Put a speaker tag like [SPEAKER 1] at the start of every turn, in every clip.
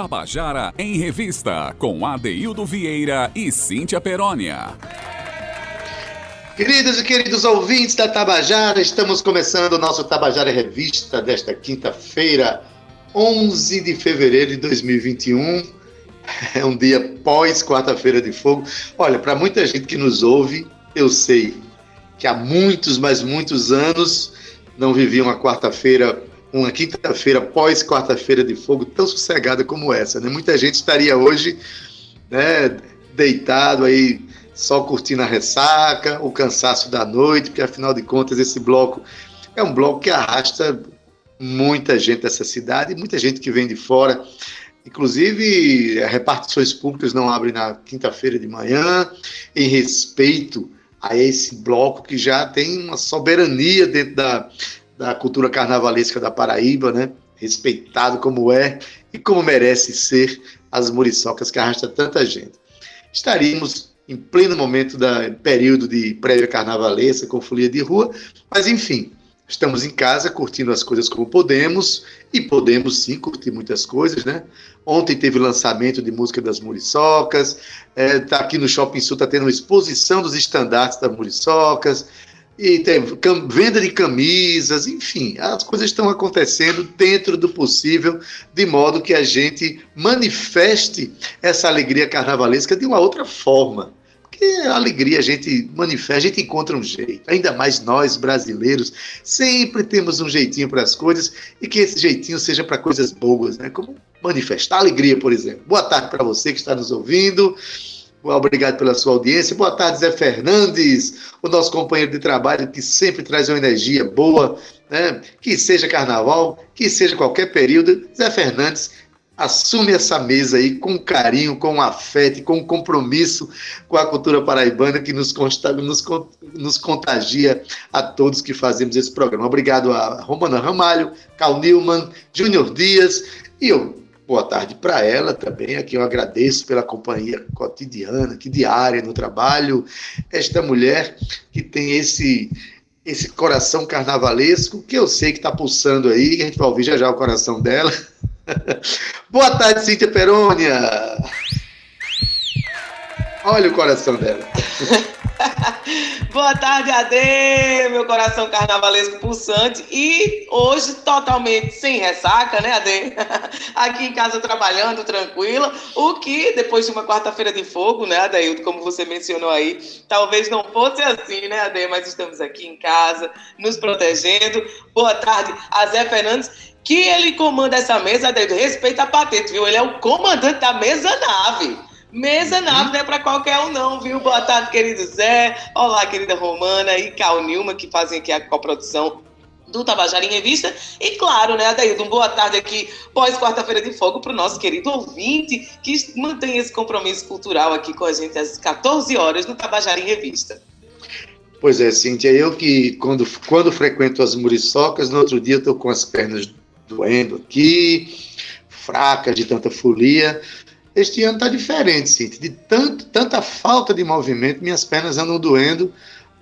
[SPEAKER 1] Tabajara em Revista, com Adeildo Vieira e Cíntia Perónia.
[SPEAKER 2] Queridos e queridos ouvintes da Tabajara, estamos começando o nosso Tabajara Revista desta quinta-feira, 11 de fevereiro de 2021. É um dia pós quarta-feira de fogo. Olha, para muita gente que nos ouve, eu sei que há muitos, mas muitos anos não viviam uma quarta-feira uma quinta-feira pós quarta-feira de fogo tão sossegada como essa, né? Muita gente estaria hoje, né, deitado aí só curtindo a ressaca, o cansaço da noite, porque afinal de contas esse bloco é um bloco que arrasta muita gente dessa cidade, muita gente que vem de fora. Inclusive, repartições públicas não abrem na quinta-feira de manhã, em respeito a esse bloco que já tem uma soberania dentro da, da cultura carnavalesca da Paraíba, né? Respeitado como é e como merece ser as muriçocas que arrasta tanta gente. Estaríamos em pleno momento da período de prévia carnavalesca com folia de rua, mas enfim, estamos em casa curtindo as coisas como podemos e podemos sim curtir muitas coisas, né? Ontem teve lançamento de música das Muriçocas, é, aqui no Shopping Sul, tá tendo uma exposição dos estandartes das Muriçocas, e tem venda de camisas, enfim, as coisas estão acontecendo dentro do possível, de modo que a gente manifeste essa alegria carnavalesca de uma outra forma. Porque a alegria a gente manifesta, a gente encontra um jeito. Ainda mais nós, brasileiros, sempre temos um jeitinho para as coisas e que esse jeitinho seja para coisas boas, né? Como manifestar alegria, por exemplo. Boa tarde para você que está nos ouvindo. Obrigado pela sua audiência. Boa tarde, Zé Fernandes, o nosso companheiro de trabalho que sempre traz uma energia boa, né? que seja carnaval, que seja qualquer período. Zé Fernandes assume essa mesa aí com carinho, com afeto, com compromisso com a cultura paraibana que nos, consta, nos, nos contagia a todos que fazemos esse programa. Obrigado a Romana Ramalho, Cal Newman, Júnior Dias e eu boa tarde para ela também. Aqui eu agradeço pela companhia cotidiana, que diária no trabalho. Esta mulher que tem esse esse coração carnavalesco que eu sei que está pulsando aí, a gente vai ouvir já já o coração dela. boa tarde, Cíntia Perônia. Olha o coração dela.
[SPEAKER 3] Boa tarde, Ade, meu coração carnavalesco pulsante. E hoje totalmente sem ressaca, né, Ade? Aqui em casa trabalhando, tranquila. O que, depois de uma quarta-feira de fogo, né, Adaildo, como você mencionou aí, talvez não fosse assim, né, Ade? Mas estamos aqui em casa, nos protegendo. Boa tarde, a Zé Fernandes que ele comanda essa mesa, Adaildo, respeita a patente, viu? Ele é o comandante da mesa nave. Mesa nave não é para qualquer um, não, viu? Boa tarde, querido Zé. Olá, querida Romana e Cal Nilma, que fazem aqui a coprodução do Tabajara em Revista. E claro, né, Adaildo, boa tarde aqui, pós quarta-feira de fogo, para o nosso querido ouvinte, que mantém esse compromisso cultural aqui com a gente às 14 horas no Tabajara em Revista.
[SPEAKER 2] Pois é, Cíntia, eu que quando, quando frequento as muriçocas, no outro dia eu estou com as pernas doendo aqui, fraca de tanta folia, este ano está diferente, Cintia. De tanto, tanta falta de movimento, minhas pernas andam doendo,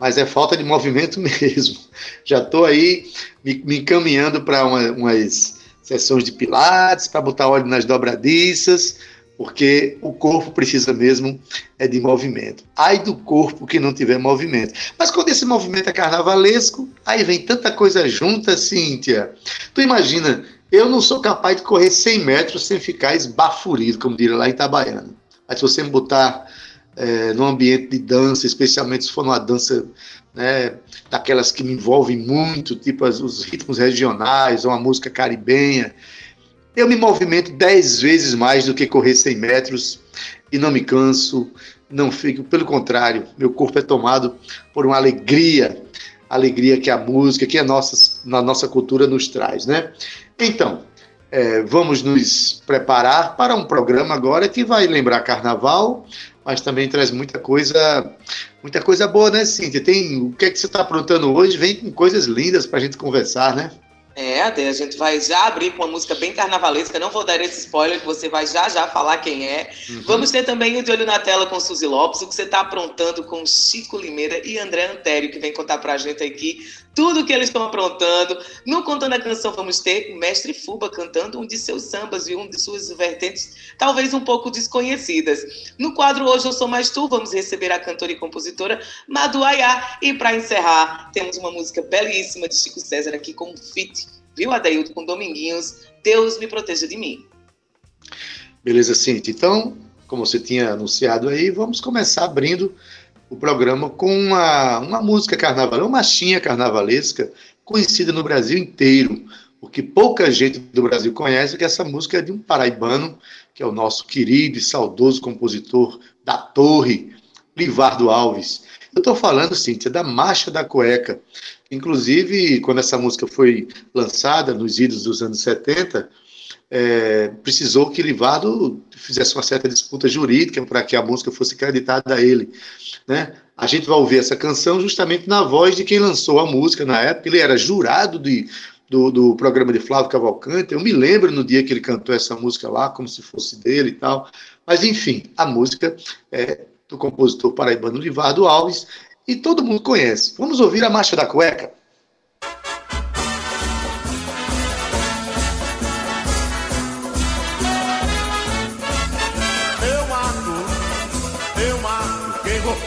[SPEAKER 2] mas é falta de movimento mesmo. Já estou aí me, me encaminhando para uma, umas sessões de pilates, para botar óleo nas dobradiças, porque o corpo precisa mesmo é de movimento. Ai do corpo que não tiver movimento. Mas quando esse movimento é carnavalesco, aí vem tanta coisa junta, Cíntia. Tu imagina eu não sou capaz de correr 100 metros sem ficar esbaforido, como diria lá em Itabaiana. Mas se você me botar é, num ambiente de dança, especialmente se for uma dança né, daquelas que me envolvem muito, tipo as, os ritmos regionais ou a música caribenha, eu me movimento 10 vezes mais do que correr 100 metros e não me canso, não fico. Pelo contrário, meu corpo é tomado por uma alegria, alegria que a música, que a nossa, na nossa cultura nos traz, né? Então, é, vamos nos preparar para um programa agora que vai lembrar carnaval, mas também traz muita coisa, muita coisa boa, né, Cíntia? Tem o que é que você está aprontando hoje? Vem com coisas lindas para a gente conversar, né?
[SPEAKER 3] É, a gente vai já abrir com uma música bem carnavalesca. Não vou dar esse spoiler, que você vai já já falar quem é. Uhum. Vamos ter também o De Olho na Tela com Suzy Lopes, o que você está aprontando com Chico Limeira e André Antério, que vem contar para a gente aqui tudo que eles estão aprontando. No Contando a Canção vamos ter o Mestre Fuba cantando um de seus sambas e um de suas vertentes, talvez um pouco desconhecidas. No quadro Hoje Eu Sou Mais Tu, vamos receber a cantora e compositora Madu Ayá. E para encerrar, temos uma música belíssima de Chico César aqui com um feat, viu, Adaildo, com Dominguinhos, Deus me proteja de mim.
[SPEAKER 2] Beleza, Cintia. Então, como você tinha anunciado aí, vamos começar abrindo o programa com uma, uma música carnavalesca, uma marchinha carnavalesca conhecida no Brasil inteiro. O que pouca gente do Brasil conhece é que essa música é de um paraibano, que é o nosso querido e saudoso compositor da Torre, Livardo Alves. Eu estou falando, Cíntia, da Marcha da Cueca. Inclusive, quando essa música foi lançada, nos idos dos anos 70, é, precisou que Livardo fizesse uma certa disputa jurídica para que a música fosse creditada a ele. Né? A gente vai ouvir essa canção justamente na voz de quem lançou a música na época. Ele era jurado de, do, do programa de Flávio Cavalcante. Eu me lembro no dia que ele cantou essa música lá, como se fosse dele e tal. Mas, enfim, a música é do compositor paraibano Livardo Alves e todo mundo conhece. Vamos ouvir a Marcha da Cueca.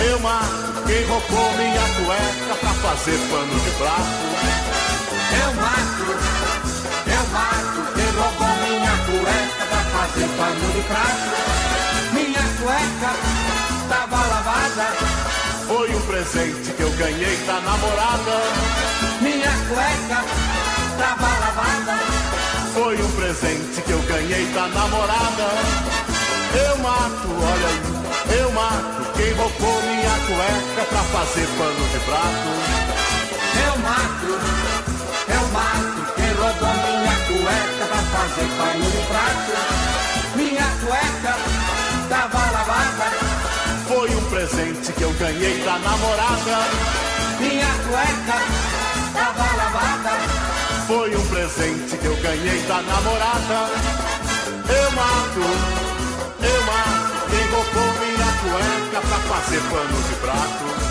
[SPEAKER 4] eu mato quem roubou minha cueca pra fazer pano de prato.
[SPEAKER 5] Eu mato, eu mato quem roubou minha cueca pra fazer pano de prato. Minha cueca tava lavada.
[SPEAKER 4] Foi um presente que eu ganhei da namorada.
[SPEAKER 5] Minha cueca tava lavada.
[SPEAKER 4] Foi um presente que eu ganhei da namorada. Eu mato, olha aí, eu mato quem roubou minha cueca pra fazer pano de prato.
[SPEAKER 5] Eu mato, eu mato quem roubou minha cueca pra fazer pano de prato. Minha cueca tava lavada.
[SPEAKER 4] Foi um presente que eu ganhei da namorada.
[SPEAKER 5] Minha cueca tava lavada.
[SPEAKER 4] Foi um presente que eu ganhei da namorada. Eu mato, pano de prato.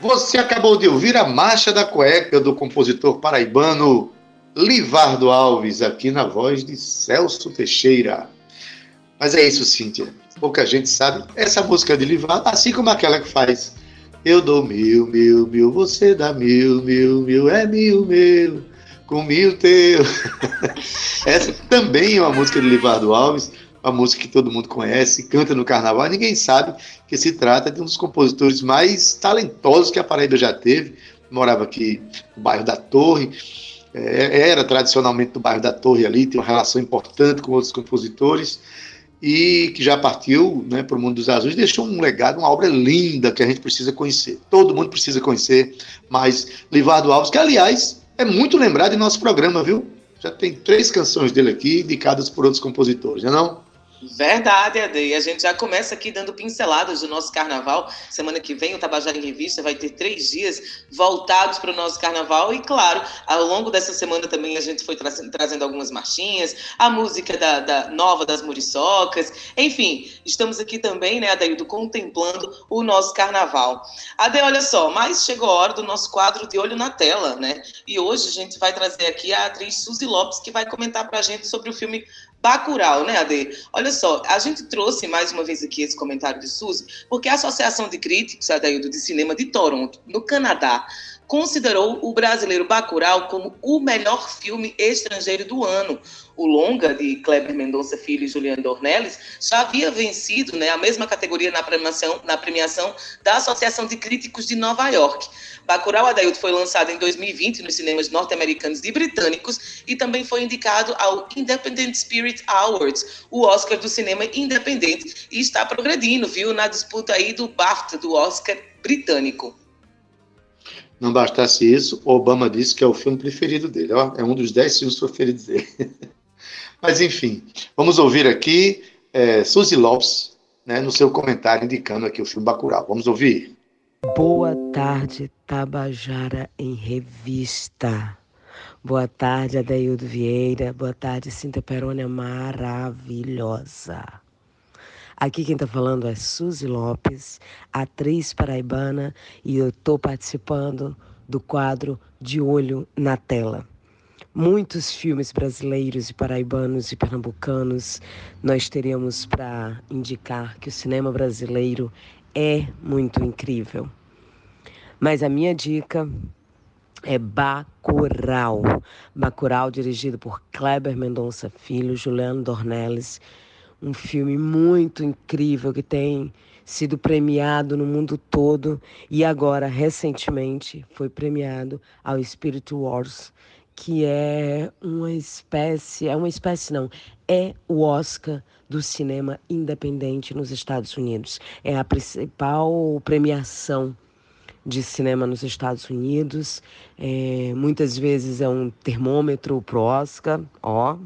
[SPEAKER 2] Você acabou de ouvir a Marcha da Cueca do compositor paraibano Livardo Alves, aqui na voz de Celso Teixeira. Mas é isso, Cíntia. Pouca gente sabe. Essa música de Livardo, assim como aquela que faz Eu dou mil, mil, mil, você dá mil, mil, mil, é mil, mil, com mil teu. Essa também é uma música de Livardo Alves uma música que todo mundo conhece, canta no carnaval, ninguém sabe que se trata de um dos compositores mais talentosos que a Paraíba já teve. Morava aqui no bairro da Torre, é, era tradicionalmente do bairro da Torre ali, tem uma relação importante com outros compositores e que já partiu né, para o mundo dos azuis, deixou um legado, uma obra linda que a gente precisa conhecer. Todo mundo precisa conhecer, mas Livardo Alves, que aliás é muito lembrado em nosso programa, viu? Já tem três canções dele aqui, indicadas por outros compositores, não é não?
[SPEAKER 3] Verdade, Ade. E a gente já começa aqui dando pinceladas do nosso carnaval. Semana que vem o Tabajara em Revista vai ter três dias voltados para o nosso carnaval. E, claro, ao longo dessa semana também a gente foi tra trazendo algumas marchinhas, a música da, da, nova das muriçocas. Enfim, estamos aqui também, né, Adaildo, contemplando o nosso carnaval. Ade, olha só, mas chegou a hora do nosso quadro de olho na tela, né? E hoje a gente vai trazer aqui a atriz Suzy Lopes, que vai comentar para a gente sobre o filme Bacurau, né, Ade? Olha só, a gente trouxe mais uma vez aqui esse comentário de Suzy, porque a Associação de Críticos, de Cinema de Toronto, no Canadá, considerou o brasileiro Bacurau como o melhor filme estrangeiro do ano. O longa de Kleber Mendonça Filho e Juliano Dornelles já havia vencido né, a mesma categoria na premiação, na premiação da Associação de Críticos de Nova York. Bacurau Adailto foi lançado em 2020 nos cinemas norte-americanos e britânicos e também foi indicado ao Independent Spirit Awards, o Oscar do cinema independente, e está progredindo, viu, na disputa aí do BAFTA, do Oscar britânico.
[SPEAKER 2] Não bastasse isso, Obama disse que é o filme preferido dele. Ó, é um dos dez filmes preferidos dele. Mas, enfim, vamos ouvir aqui é, Suzy Lopes, né, no seu comentário indicando aqui o filme Bacurau. Vamos ouvir?
[SPEAKER 6] Boa tarde, Tabajara em Revista. Boa tarde, Adeildo Vieira. Boa tarde, Cinta Perônia maravilhosa. Aqui quem está falando é Suzy Lopes, atriz paraibana, e eu estou participando do quadro De Olho na Tela. Muitos filmes brasileiros e paraibanos e pernambucanos nós teremos para indicar que o cinema brasileiro é muito incrível. Mas a minha dica é Bacurau. Bacurau, dirigido por Kleber Mendonça Filho, Juliano Dornelles, um filme muito incrível que tem sido premiado no mundo todo e agora recentemente foi premiado ao Spirit Wars, que é uma espécie, é uma espécie não, é o Oscar do cinema independente nos Estados Unidos. É a principal premiação de cinema nos Estados Unidos. É, muitas vezes é um termômetro pro Oscar, ó,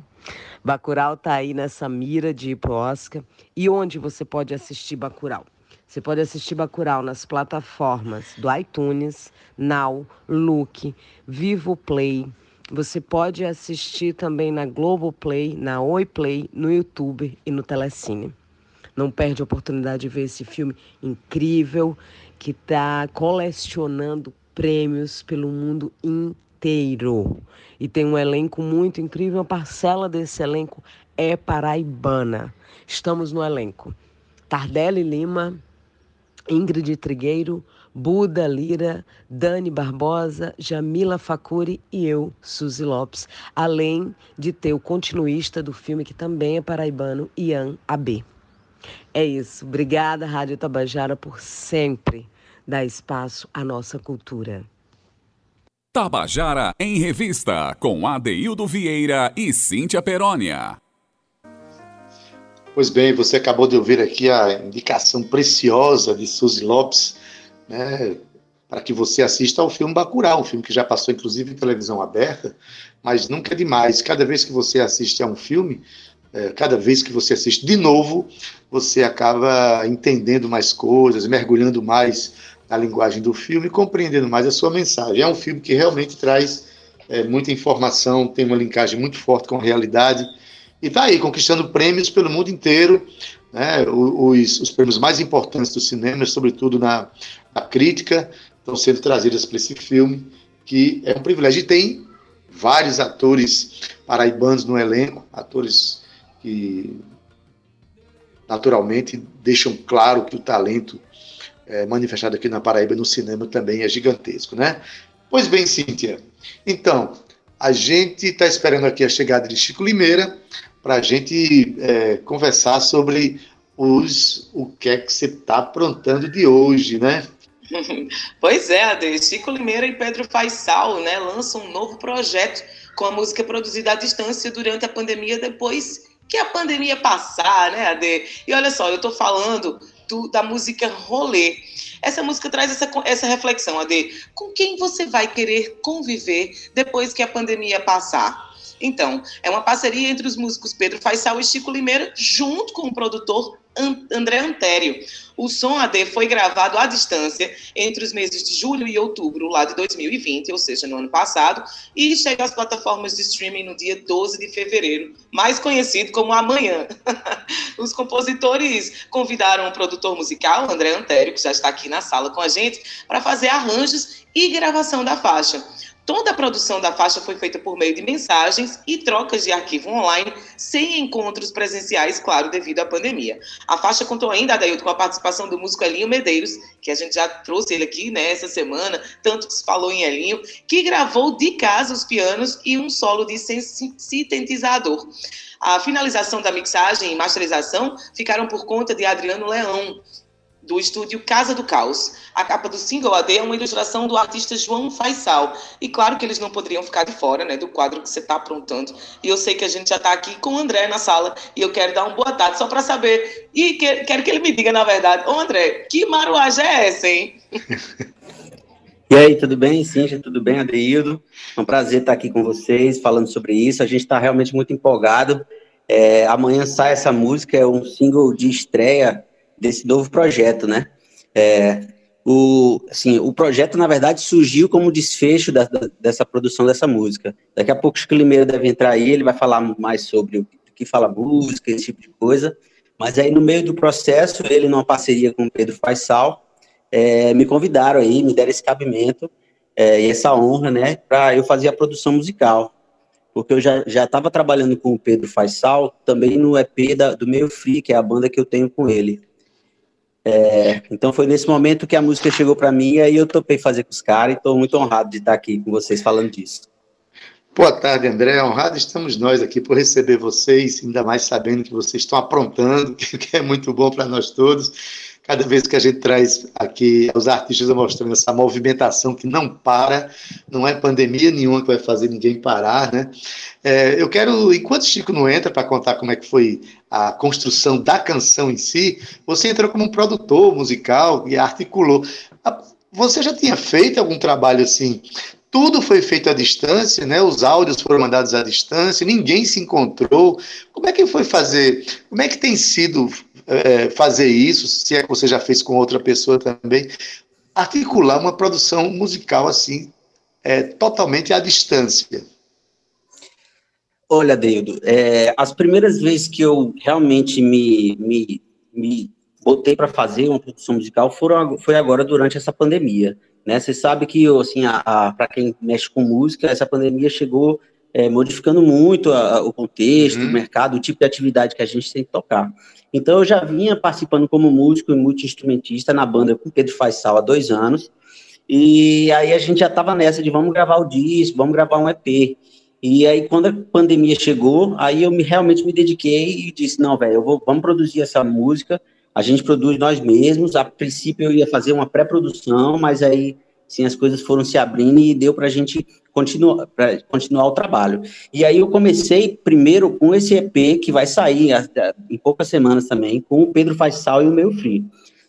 [SPEAKER 6] Bacurau está aí nessa mira de ir pro Oscar. E onde você pode assistir Bacurau? Você pode assistir Bacurau nas plataformas do iTunes, Now, Look, Vivo Play. Você pode assistir também na Globoplay, na Oi Play, no YouTube e no Telecine. Não perde a oportunidade de ver esse filme incrível que está colecionando prêmios pelo mundo inteiro inteiro. E tem um elenco muito incrível. Uma parcela desse elenco é paraibana. Estamos no elenco. Tardelli Lima, Ingrid Trigueiro, Buda Lira, Dani Barbosa, Jamila Facuri e eu, Suzy Lopes, além de ter o continuista do filme, que também é paraibano, Ian AB. É isso. Obrigada, Rádio Tabajara, por sempre dar espaço à nossa cultura.
[SPEAKER 1] Tabajara em Revista, com Adeildo Vieira e Cíntia Perónia.
[SPEAKER 2] Pois bem, você acabou de ouvir aqui a indicação preciosa de Suzy Lopes, né, para que você assista ao filme Bacurau, um filme que já passou inclusive em televisão aberta, mas nunca é demais. Cada vez que você assiste a um filme, é, cada vez que você assiste de novo, você acaba entendendo mais coisas, mergulhando mais a linguagem do filme, compreendendo mais a sua mensagem. É um filme que realmente traz é, muita informação, tem uma linkagem muito forte com a realidade e está aí conquistando prêmios pelo mundo inteiro, né? os, os, prêmios mais importantes do cinema, sobretudo na, na crítica, estão sendo trazidos para esse filme, que é um privilégio. E tem vários atores paraibanos no elenco, atores que naturalmente deixam claro que o talento é, manifestado aqui na Paraíba no cinema também é gigantesco, né? Pois bem, Cíntia. Então, a gente está esperando aqui a chegada de Chico Limeira para a gente é, conversar sobre os o que é que você está aprontando de hoje, né?
[SPEAKER 3] Pois é, Ade. Chico Limeira e Pedro Faisal né, lançam um novo projeto com a música produzida à distância durante a pandemia, depois que a pandemia passar, né, Ade? E olha só, eu estou falando do, da música Rolê. Essa música traz essa, essa reflexão, Ade. Com quem você vai querer conviver depois que a pandemia passar? Então, é uma parceria entre os músicos Pedro Faisal e Chico Limeira, junto com o produtor André Antério. O som AD foi gravado à distância entre os meses de julho e outubro, lá de 2020, ou seja, no ano passado, e chega às plataformas de streaming no dia 12 de fevereiro, mais conhecido como Amanhã. Os compositores convidaram o produtor musical, André Antério, que já está aqui na sala com a gente, para fazer arranjos e gravação da faixa. Toda a produção da faixa foi feita por meio de mensagens e trocas de arquivo online, sem encontros presenciais, claro, devido à pandemia. A faixa contou ainda, Adailton, com a participação do músico Elinho Medeiros, que a gente já trouxe ele aqui né, semana, tanto que se falou em Elinho, que gravou de casa os pianos e um solo de sintetizador. A finalização da mixagem e masterização ficaram por conta de Adriano Leão, do estúdio Casa do Caos. A capa do single AD é uma ilustração do artista João Faisal. E claro que eles não poderiam ficar de fora né, do quadro que você está aprontando. E eu sei que a gente já está aqui com o André na sala e eu quero dar uma boa tarde só para saber. E que, quero que ele me diga, na verdade, ô André, que maruagem é essa, hein?
[SPEAKER 7] E aí, tudo bem? Cíntia, tudo bem, Adeildo? É um prazer estar aqui com vocês, falando sobre isso. A gente está realmente muito empolgado. É, amanhã sai essa música, é um single de estreia desse novo projeto, né? É, o, assim, o projeto, na verdade, surgiu como desfecho da, da, dessa produção dessa música. Daqui a pouco o Climeiro deve entrar aí, ele vai falar mais sobre o que fala música, esse tipo de coisa. Mas aí, no meio do processo, ele, numa parceria com o Pedro Faisal, é, me convidaram aí, me deram esse cabimento é, e essa honra, né, para eu fazer a produção musical. Porque eu já estava trabalhando com o Pedro Faisal também no EP da, do Meio Free, que é a banda que eu tenho com ele. É, então foi nesse momento que a música chegou para mim e aí eu topei fazer com os caras e estou muito honrado de estar aqui com vocês falando disso.
[SPEAKER 2] Boa tarde, André. Honrado estamos nós aqui por receber vocês, ainda mais sabendo que vocês estão aprontando, que é muito bom para nós todos cada vez que a gente traz aqui os artistas mostrando essa movimentação que não para, não é pandemia nenhuma que vai fazer ninguém parar, né? É, eu quero, enquanto Chico não entra para contar como é que foi a construção da canção em si, você entrou como um produtor musical e articulou. Você já tinha feito algum trabalho assim tudo foi feito à distância, né? Os áudios foram mandados à distância, ninguém se encontrou. Como é que foi fazer? Como é que tem sido é, fazer isso, se é que você já fez com outra pessoa também, articular uma produção musical assim, é, totalmente à distância.
[SPEAKER 7] Olha, Deildo, é, as primeiras vezes que eu realmente me, me, me botei para fazer uma produção musical foram, foi agora durante essa pandemia. Né? Você sabe que, assim, para quem mexe com música, essa pandemia chegou é, modificando muito a, a, o contexto, uhum. o mercado, o tipo de atividade que a gente tem que tocar. Então, eu já vinha participando como músico e multi-instrumentista na banda com Pedro Faisal há dois anos. E aí a gente já estava nessa de vamos gravar o disco, vamos gravar um EP. E aí, quando a pandemia chegou, aí eu me, realmente me dediquei e disse, não, velho, vamos produzir essa música, a gente produz nós mesmos. A princípio eu ia fazer uma pré-produção, mas aí sim, as coisas foram se abrindo e deu para a gente continuar, continuar o trabalho. E aí eu comecei primeiro com esse EP que vai sair em poucas semanas também, com o Pedro Faisal e o Meu Free.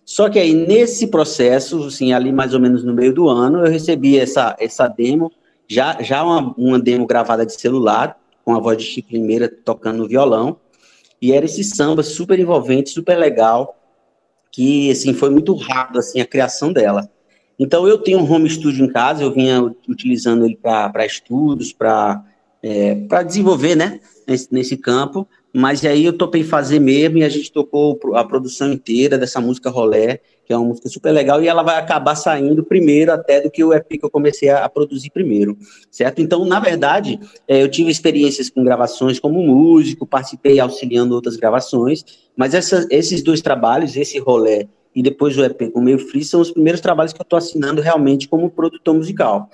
[SPEAKER 7] Só que aí nesse processo, assim, ali mais ou menos no meio do ano, eu recebi essa, essa demo, já, já uma, uma demo gravada de celular, com a voz de Chico Limeira tocando no violão, e era esse samba super envolvente, super legal, que, assim, foi muito rápido, assim, a criação dela. Então, eu tenho um home studio em casa, eu vinha utilizando ele para estudos, para é, desenvolver, né, nesse, nesse campo, mas aí eu topei fazer mesmo e a gente tocou a produção inteira dessa música Rolé, que é uma música super legal, e ela vai acabar saindo primeiro até do que o EP que eu comecei a, produzir primeiro, certo? Então, na verdade, é, eu tive experiências com gravações como músico, participei auxiliando outras gravações, mas essa, esses dois trabalhos, esse Rolé e depois o EP com Meio Free, são os primeiros trabalhos que eu estou assinando realmente como produtor musical.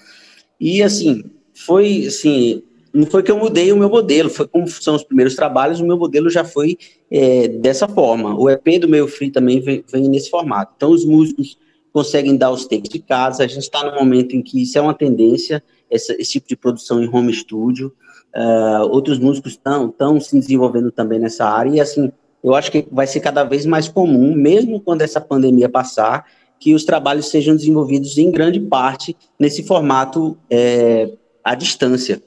[SPEAKER 7] E, assim, foi, assim, não foi que eu mudei o meu modelo, foi como são os primeiros trabalhos, o meu modelo já foi é, dessa forma. O EP do Meio Free também vem, vem, nesse formato. Então, os músicos conseguem dar os takes de casa, a gente está no momento em que isso é uma tendência, essa, esse tipo de produção em home studio, uh, outros músicos estão se desenvolvendo também nessa área, e assim, eu acho que vai ser cada vez mais comum, mesmo quando essa pandemia passar, que os trabalhos sejam desenvolvidos em grande parte nesse formato é, à distância.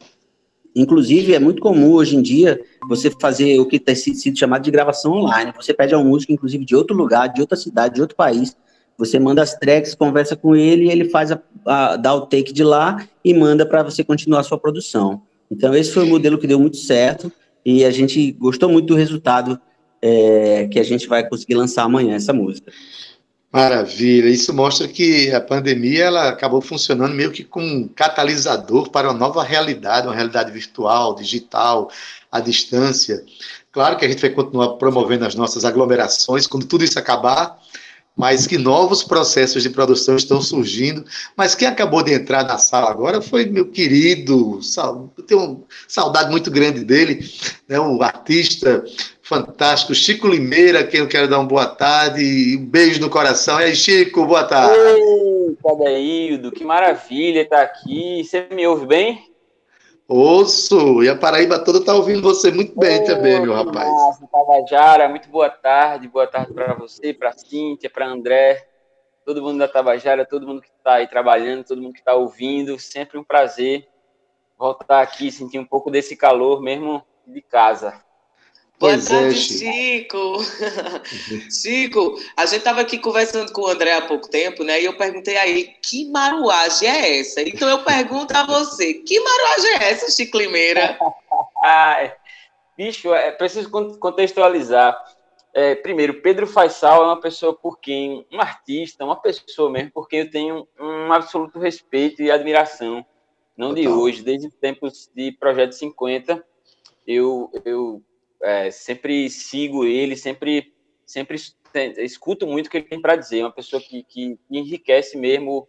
[SPEAKER 7] Inclusive, é muito comum hoje em dia você fazer o que tem sido chamado de gravação online. Você pede a um músico, inclusive de outro lugar, de outra cidade, de outro país. Você manda as tracks, conversa com ele, ele faz a, a dá o take de lá e manda para você continuar a sua produção. Então, esse foi o modelo que deu muito certo e a gente gostou muito do resultado é, que a gente vai conseguir lançar amanhã essa música.
[SPEAKER 2] Maravilha. Isso mostra que a pandemia ela acabou funcionando meio que como um catalisador para uma nova realidade, uma realidade virtual, digital, à distância. Claro que a gente vai continuar promovendo as nossas aglomerações quando tudo isso acabar, mas que novos processos de produção estão surgindo. Mas quem acabou de entrar na sala agora foi meu querido, tenho saudade muito grande dele, né, o artista fantástico Chico Limeira, quem eu quero dar uma boa tarde e um beijo no coração. E aí, Chico, boa tarde.
[SPEAKER 8] Oi, Cadeildo, que maravilha estar aqui. Você me ouve bem?
[SPEAKER 2] Ouço, e a Paraíba toda está ouvindo você muito bem oh, também, meu rapaz.
[SPEAKER 8] Nossa, Tabajara, muito boa tarde, boa tarde para você, para Cíntia, para André, todo mundo da Tabajara, todo mundo que está aí trabalhando, todo mundo que está ouvindo, sempre um prazer voltar aqui, sentir um pouco desse calor mesmo de casa.
[SPEAKER 3] Boa pois tarde, é, Chico. Chico, a gente estava aqui conversando com o André há pouco tempo, né? E eu perguntei a ele que maruagem é essa? Então eu pergunto a você, que maruagem é essa, Chico Limeira?
[SPEAKER 8] ah, bicho, é preciso contextualizar. É, primeiro, Pedro Faisal é uma pessoa por quem, um artista, uma pessoa mesmo, por quem eu tenho um absoluto respeito e admiração. Não de hoje, desde os tempos de Projeto 50, eu, eu é, sempre sigo ele, sempre, sempre escuto muito o que ele tem para dizer. É uma pessoa que, que enriquece mesmo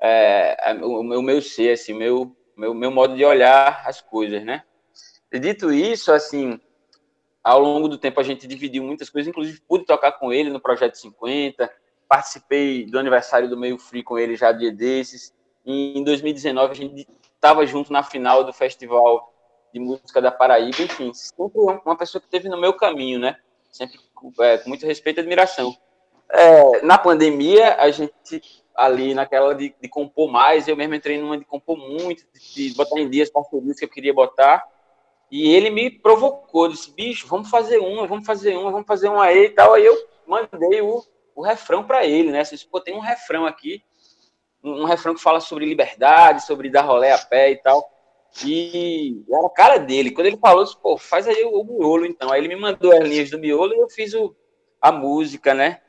[SPEAKER 8] é, o, o, meu ser, assim, meu, meu, meu modo de olhar as coisas, né? Dito isso, assim, ao longo do tempo a gente dividiu muitas coisas, inclusive pude tocar com ele no Projeto 50, participei do aniversário do Meio Free com ele já dia desses. Em 2019 a gente estava junto na final do festival de música da Paraíba, enfim, sempre uma pessoa que teve no meu caminho, né? Sempre é, com muito respeito e admiração. É, na pandemia, a gente ali naquela de, de, compor mais, eu mesmo entrei numa de compor muito, de, de botar em dias parcerias que eu queria botar, e ele me provocou, disse, bicho, vamos fazer uma, vamos fazer uma, vamos fazer uma aí e tal, aí eu mandei o, o refrão para ele, né, assim, pô, tem um refrão aqui, um, um refrão que fala sobre liberdade, sobre dar rolé a pé e tal, e era a cara dele. Quando ele falou, disse, pô, faz aí o, o miolo, então. Aí ele me mandou as linhas do miolo e eu fiz o, a música, né?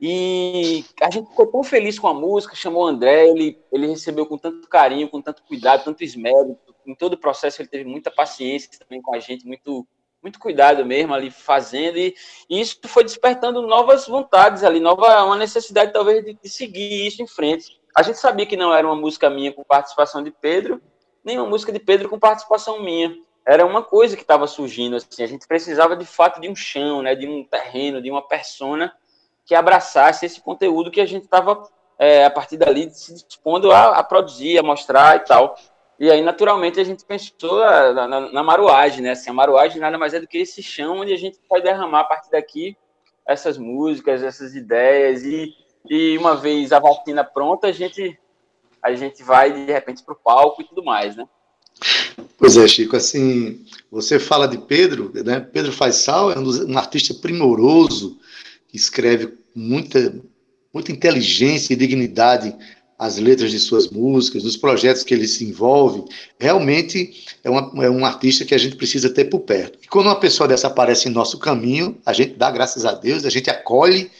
[SPEAKER 8] E a gente ficou tão feliz com a música, chamou o André, ele, ele recebeu com tanto carinho, com tanto cuidado, tanto esmero. Em todo o processo ele teve muita paciência também com a gente, muito, muito cuidado mesmo ali fazendo. E, e isso foi despertando novas vontades ali, nova, uma necessidade talvez de, de seguir isso em frente. A gente sabia que não era uma música minha com participação de Pedro, nenhuma música de Pedro com participação minha. Era uma coisa que estava surgindo, assim, a gente precisava de fato de um chão, né, de um terreno, de uma persona que abraçasse esse conteúdo que a gente estava, é, a partir dali, se dispondo a, a, produzir, a mostrar e tal. E aí, naturalmente, a gente pensou na, na, na maruagem, né? Assim, a maruagem nada mais é do que esse chão onde a gente vai derramar a partir daqui essas músicas, essas ideias. E, e uma vez a vacina pronta, a gente a gente vai de repente para o palco e tudo mais, né?
[SPEAKER 2] Pois é, Chico, assim, você fala de Pedro, né? Pedro Faisal é um, um artista primoroso, que escreve muita, muita inteligência e dignidade as letras de suas músicas, nos projetos que ele se envolve, realmente é, uma, é um artista que a gente precisa ter por perto. E quando uma pessoa dessa aparece em nosso caminho, a gente dá graças a Deus, a gente acolhe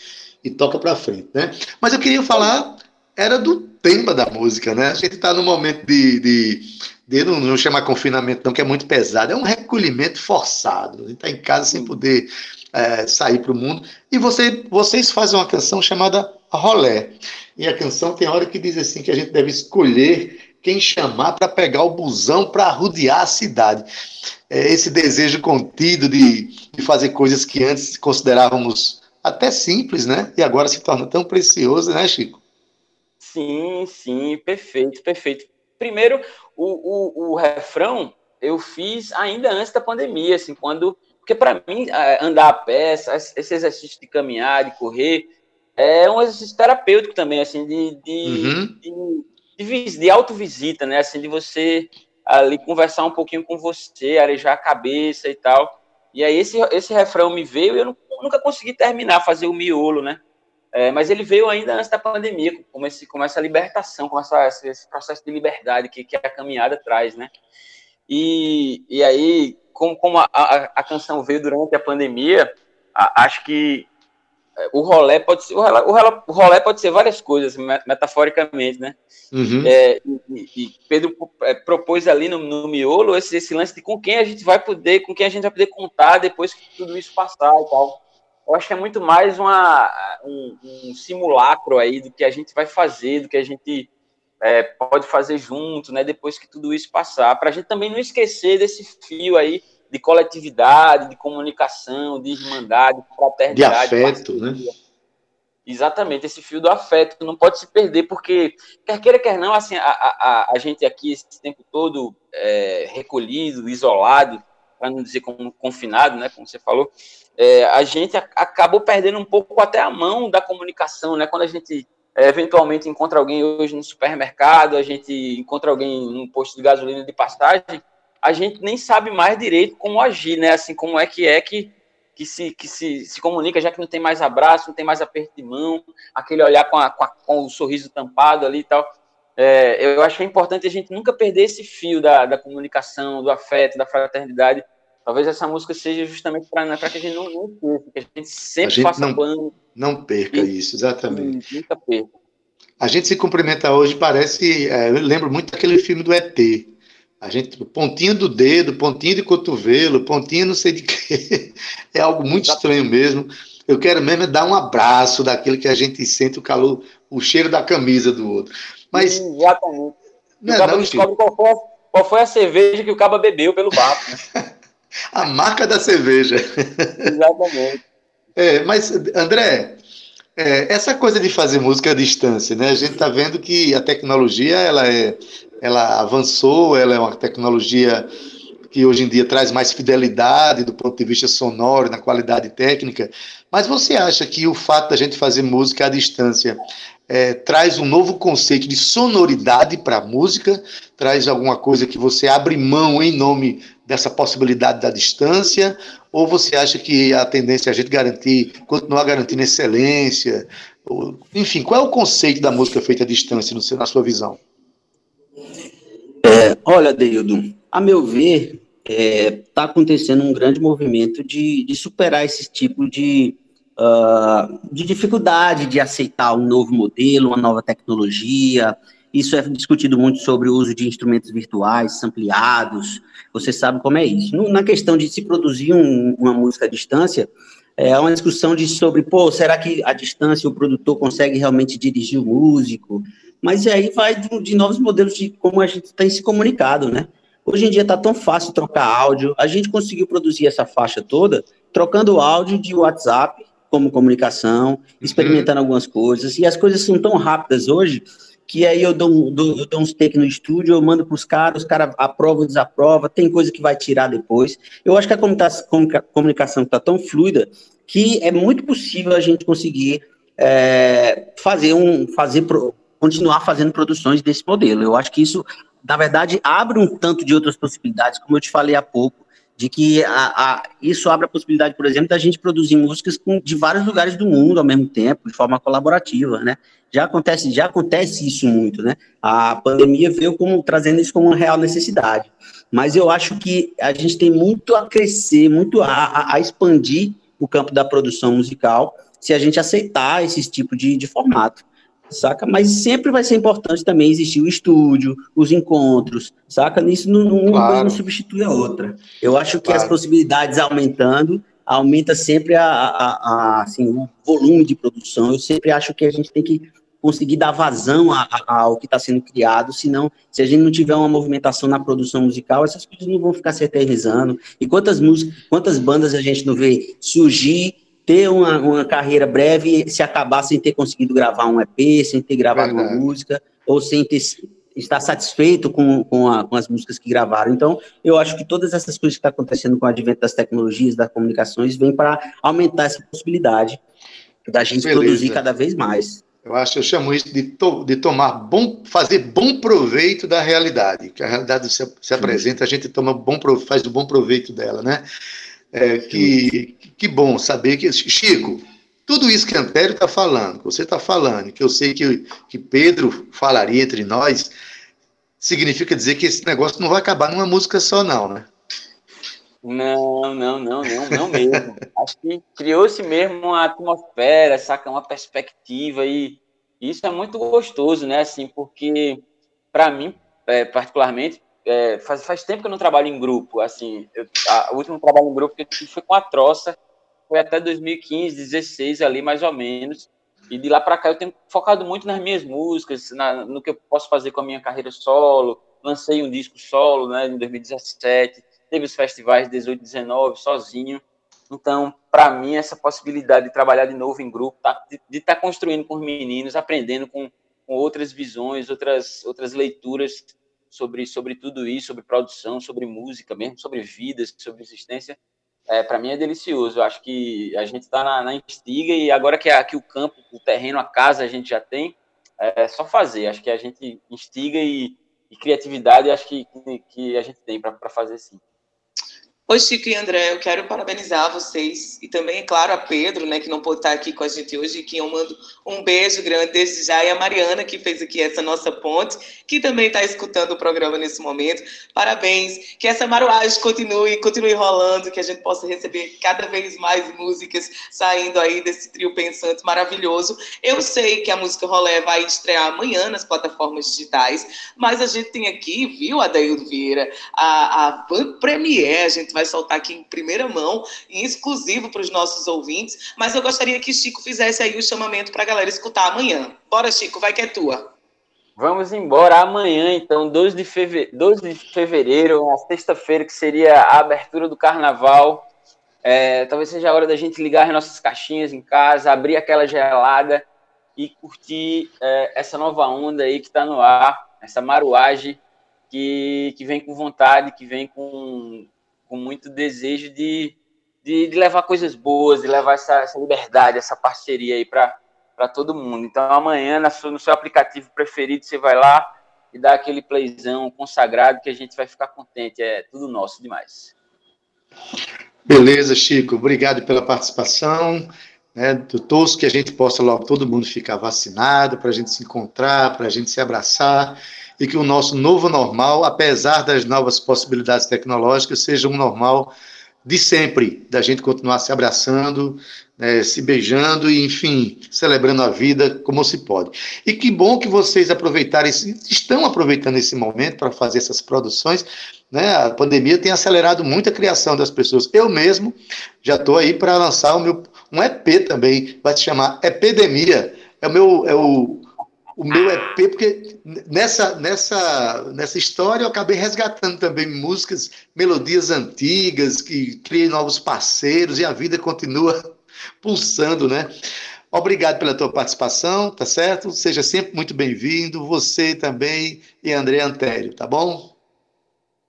[SPEAKER 2] e toca para frente, né? Mas eu queria falar era do tema da música, né? A gente está no momento de, de, de não, não chamar confinamento, não, que é muito pesado, é um recolhimento forçado. A gente está em casa sem poder é, sair para o mundo. E você, vocês fazem uma canção chamada Rolé. E a canção tem hora que diz assim que a gente deve escolher quem chamar para pegar o busão para arrodear a cidade. É esse desejo contido de, de fazer coisas que antes considerávamos até simples, né? E agora se torna tão precioso, né, Chico?
[SPEAKER 8] Sim, sim, perfeito, perfeito. Primeiro, o, o, o refrão eu fiz ainda antes da pandemia, assim, quando. Porque para mim, é, andar a pé, esse exercício de caminhar, de correr, é um exercício terapêutico também, assim, de, de, uhum. de, de, de autovisita, né? Assim, de você ali conversar um pouquinho com você, arejar a cabeça e tal. E aí esse, esse refrão me veio e eu nunca consegui terminar, fazer o miolo, né? É, mas ele veio ainda antes da pandemia, com, esse, com essa libertação, com essa, esse processo de liberdade que, que a caminhada traz, né? E, e aí, como, como a, a, a canção veio durante a pandemia, a, acho que o rolé pode ser, o rolé, o rolé pode ser várias coisas, metaforicamente, né? Uhum. É, e, e, Pedro é, propôs ali no, no miolo esse, esse, lance de com quem a gente vai poder, com quem a gente vai poder contar depois que tudo isso passar e tal. Eu acho que é muito mais uma, um, um simulacro aí do que a gente vai fazer, do que a gente é, pode fazer junto, né? Depois que tudo isso passar, para a gente também não esquecer desse fio aí de coletividade, de comunicação, de irmandade, de fraternidade.
[SPEAKER 2] De afeto, né?
[SPEAKER 8] Exatamente, esse fio do afeto não pode se perder, porque, quer queira, quer não, assim, a, a, a gente aqui, esse tempo todo é, recolhido, isolado, para não dizer como confinado, né, como você falou, é, a gente acabou perdendo um pouco até a mão da comunicação, né, quando a gente é, eventualmente encontra alguém hoje no supermercado, a gente encontra alguém num posto de gasolina de passagem, a gente nem sabe mais direito como agir, né? Assim, como é que é que, que, se, que se, se comunica, já que não tem mais abraço, não tem mais aperto de mão, aquele olhar com, a, com, a, com o sorriso tampado ali e tal. É, eu acho que é importante a gente nunca perder esse fio da, da comunicação, do afeto, da fraternidade. Talvez essa música seja justamente para que a gente não, não perca, que a gente sempre a gente faça
[SPEAKER 2] não,
[SPEAKER 8] plano.
[SPEAKER 2] Não perca e, isso, exatamente. Nunca perca. A gente se cumprimenta hoje, parece. É, eu lembro muito daquele filme do ET a gente, pontinho do dedo, pontinho de cotovelo, pontinho não sei de quê. É algo muito estranho mesmo. Eu quero mesmo é dar um abraço daquele que a gente sente o calor, o cheiro da camisa do outro. Mas.
[SPEAKER 8] Exatamente. Não, o não, descobre qual foi, a, qual foi, a, cerveja que o cabo bebeu pelo bafo. Né?
[SPEAKER 2] a marca da cerveja.
[SPEAKER 8] Exatamente.
[SPEAKER 2] É, mas, André, é, essa coisa de fazer música à distância, né? A gente está vendo que a tecnologia ela é, ela avançou, ela é uma tecnologia que hoje em dia traz mais fidelidade do ponto de vista sonoro, na qualidade técnica. Mas você acha que o fato da gente fazer música à distância é, traz um novo conceito de sonoridade para a música? Traz alguma coisa que você abre mão em nome dessa possibilidade da distância? Ou você acha que a tendência é a gente garantir, continuar garantindo excelência? Enfim, qual é o conceito da música feita à distância, na sua visão?
[SPEAKER 7] É, olha, Deildo, a meu ver, está é, tá acontecendo um grande movimento de, de superar esse tipo de, uh, de dificuldade de aceitar um novo modelo, uma nova tecnologia. Isso é discutido muito sobre o uso de instrumentos virtuais, ampliados. Você sabe como é isso. No, na questão de se produzir um, uma música à distância, é uma discussão de sobre, pô, será que a distância o produtor consegue realmente dirigir o músico? Mas aí vai de, de novos modelos de como a gente tem se comunicado, né? Hoje em dia está tão fácil trocar áudio. A gente conseguiu produzir essa faixa toda trocando áudio de WhatsApp como comunicação, uhum. experimentando uhum. algumas coisas. E as coisas são tão rápidas hoje que aí eu dou, dou, eu dou uns takes no estúdio, eu mando para os caras, os caras aprovam, desaprovam, tem coisa que vai tirar depois. Eu acho que a comunicação está tão fluida que é muito possível a gente conseguir é, fazer um fazer pro, continuar fazendo produções desse modelo. Eu acho que isso, na verdade, abre um tanto de outras possibilidades, como eu te falei há pouco, de que a, a, isso abre a possibilidade, por exemplo, da gente produzir músicas com, de vários lugares do mundo ao mesmo tempo, de forma colaborativa, né? Já acontece, já acontece isso muito, né? A pandemia veio como trazendo isso como uma real necessidade. Mas eu acho que a gente tem muito a crescer, muito a, a expandir o campo da produção musical, se a gente aceitar esse tipo de, de formato saca? Mas sempre vai ser importante também existir o estúdio, os encontros, saca? Nisso não, não, claro. não substitui a outra. Eu acho que claro. as possibilidades aumentando, aumenta sempre a, a, a, assim, o volume de produção. Eu sempre acho que a gente tem que conseguir dar vazão ao que está sendo criado, senão, se a gente não tiver uma movimentação na produção musical, essas coisas não vão ficar se eternizando. E quantas músicas, quantas bandas a gente não vê surgir ter uma, uma carreira breve e se acabar sem ter conseguido gravar um EP, sem ter gravado Verdade. uma música, ou sem ter, estar satisfeito com, com, a, com, as músicas que gravaram. Então, eu acho que todas essas coisas que estão tá acontecendo com o advento das tecnologias, das comunicações, vêm para aumentar essa possibilidade da gente Beleza. produzir cada vez mais.
[SPEAKER 2] Eu acho, eu chamo isso de, to, de tomar bom, fazer bom proveito da realidade, que a realidade se, se apresenta, a gente toma bom, faz o bom proveito dela, né? É, que, que bom saber que. Chico, tudo isso que Antério está falando, que você está falando, que eu sei que, que Pedro falaria entre nós, significa dizer que esse negócio não vai acabar numa música só, não, né?
[SPEAKER 8] Não, não, não, não, não mesmo. Acho que criou-se mesmo uma atmosfera, saca, uma perspectiva e isso é muito gostoso, né? Assim, porque para mim, é, particularmente, é, faz, faz tempo que eu não trabalho em grupo. Assim, eu, a, o último trabalho em grupo que eu tive foi com a Troça, foi até 2015, 16 ali mais ou menos. E de lá para cá eu tenho focado muito nas minhas músicas, na, no que eu posso fazer com a minha carreira solo. Lancei um disco solo, né, em 2017 teve os festivais 18, 19, sozinho. Então, para mim, essa possibilidade de trabalhar de novo em grupo, tá, de estar tá construindo com os meninos, aprendendo com, com, outras visões, outras, outras leituras sobre, sobre tudo isso, sobre produção, sobre música mesmo, sobre vidas, sobre existência, é, para mim é delicioso. Eu acho que a gente está na, na instiga e agora que aqui o campo, o terreno, a casa a gente já tem, é, é só fazer. Acho que a gente instiga e, e criatividade, acho que, que, que a gente tem para fazer sim.
[SPEAKER 3] Oi, Chico e André, eu quero parabenizar vocês e também, é claro, a Pedro, né, que não pôde estar aqui com a gente hoje, que eu mando um beijo grande desde já, e a Mariana, que fez aqui essa nossa ponte, que também está escutando o programa nesse momento. Parabéns, que essa maruagem continue, continue rolando, que a gente possa receber cada vez mais músicas saindo aí desse trio pensante maravilhoso. Eu sei que a música Rolé vai estrear amanhã nas plataformas digitais, mas a gente tem aqui, viu, Adaildo Vieira, a, a Premiere, a gente vai soltar aqui em primeira mão, em exclusivo para os nossos ouvintes, mas eu gostaria que Chico fizesse aí o chamamento para a galera escutar amanhã. Bora, Chico, vai que é tua.
[SPEAKER 8] Vamos embora amanhã, então, 12 de fevereiro, 12 de fevereiro uma sexta-feira, que seria a abertura do carnaval. É, talvez seja a hora da gente ligar as nossas caixinhas em casa, abrir aquela gelada e curtir é, essa nova onda aí que está no ar, essa maruagem que, que vem com vontade, que vem com, com muito desejo de, de, de levar coisas boas, de levar essa, essa liberdade, essa parceria aí para todo mundo. Então, amanhã, sua, no seu aplicativo preferido, você vai lá e dá aquele playzão consagrado que a gente vai ficar contente. É tudo nosso demais.
[SPEAKER 2] Beleza, Chico. Obrigado pela participação. Né, torço que a gente possa logo todo mundo ficar vacinado, para a gente se encontrar, para a gente se abraçar e que o nosso novo normal, apesar das novas possibilidades tecnológicas, seja um normal de sempre, da gente continuar se abraçando, né, se beijando e, enfim, celebrando a vida como se pode. E que bom que vocês aproveitarem, estão aproveitando esse momento para fazer essas produções. Né? A pandemia tem acelerado muito a criação das pessoas. Eu mesmo já estou aí para lançar o meu um EP também, vai se chamar Epidemia. É o meu é o o meu EP, porque nessa, nessa, nessa história eu acabei resgatando também músicas, melodias antigas, que criei novos parceiros e a vida continua pulsando, né? Obrigado pela tua participação, tá certo? Seja sempre muito bem-vindo, você também e André Antério, tá bom?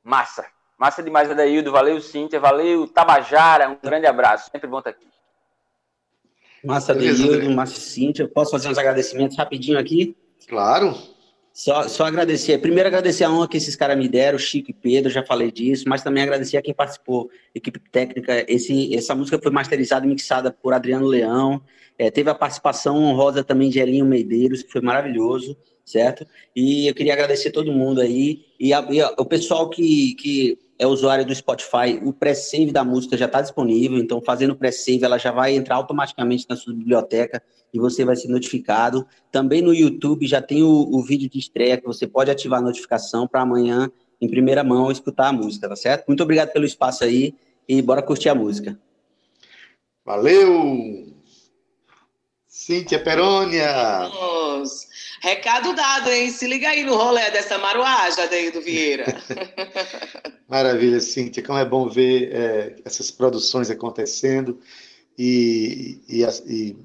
[SPEAKER 8] Massa, massa demais, Adaildo, valeu Cíntia, valeu Tabajara, um grande abraço, sempre bom estar aqui.
[SPEAKER 7] Massa, Deildo, Massa Cíntia. Posso fazer uns agradecimentos rapidinho aqui?
[SPEAKER 2] Claro.
[SPEAKER 7] Só, só agradecer. Primeiro, agradecer a honra que esses caras me deram, Chico e Pedro, já falei disso, mas também agradecer a quem participou, equipe técnica. Esse, essa música foi masterizada e mixada por Adriano Leão. É, teve a participação honrosa também de Elinho Medeiros, que foi maravilhoso, certo? E eu queria agradecer todo mundo aí. E, a, e a, o pessoal que, que é usuário do Spotify, o pré-save da música já está disponível, então fazendo o pré-save ela já vai entrar automaticamente na sua biblioteca e você vai ser notificado. Também no YouTube já tem o, o vídeo de estreia que você pode ativar a notificação para amanhã, em primeira mão, escutar a música, tá certo? Muito obrigado pelo espaço aí e bora curtir a música.
[SPEAKER 2] Valeu! Cíntia Perônia!
[SPEAKER 3] Vamos! Recado dado, hein? Se liga aí no rolê dessa maruagem, Adeildo Vieira.
[SPEAKER 2] Maravilha, Cíntia. Como é bom ver é, essas produções acontecendo e, e, e,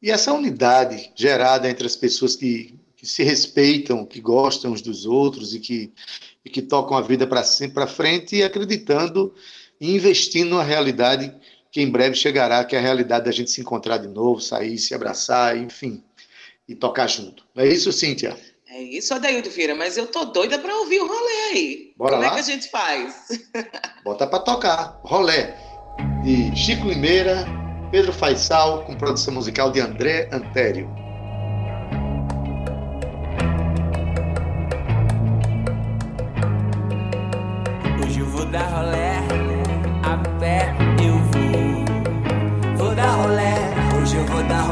[SPEAKER 2] e, essa unidade gerada entre as pessoas que, que, se respeitam, que gostam uns dos outros e que, e que tocam a vida para sempre para frente e acreditando e investindo na realidade que em breve chegará, que é a realidade da gente se encontrar de novo, sair, se abraçar, enfim e tocar junto. Não é isso, Cíntia?
[SPEAKER 3] É isso, Adaildo Vieira, mas eu tô doida para ouvir o rolê aí. Bora Como lá? é que a gente faz?
[SPEAKER 2] Bota para tocar. Rolê de Chico Limeira, Pedro Faisal, com produção musical de André Antério.
[SPEAKER 5] Hoje eu vou dar rolê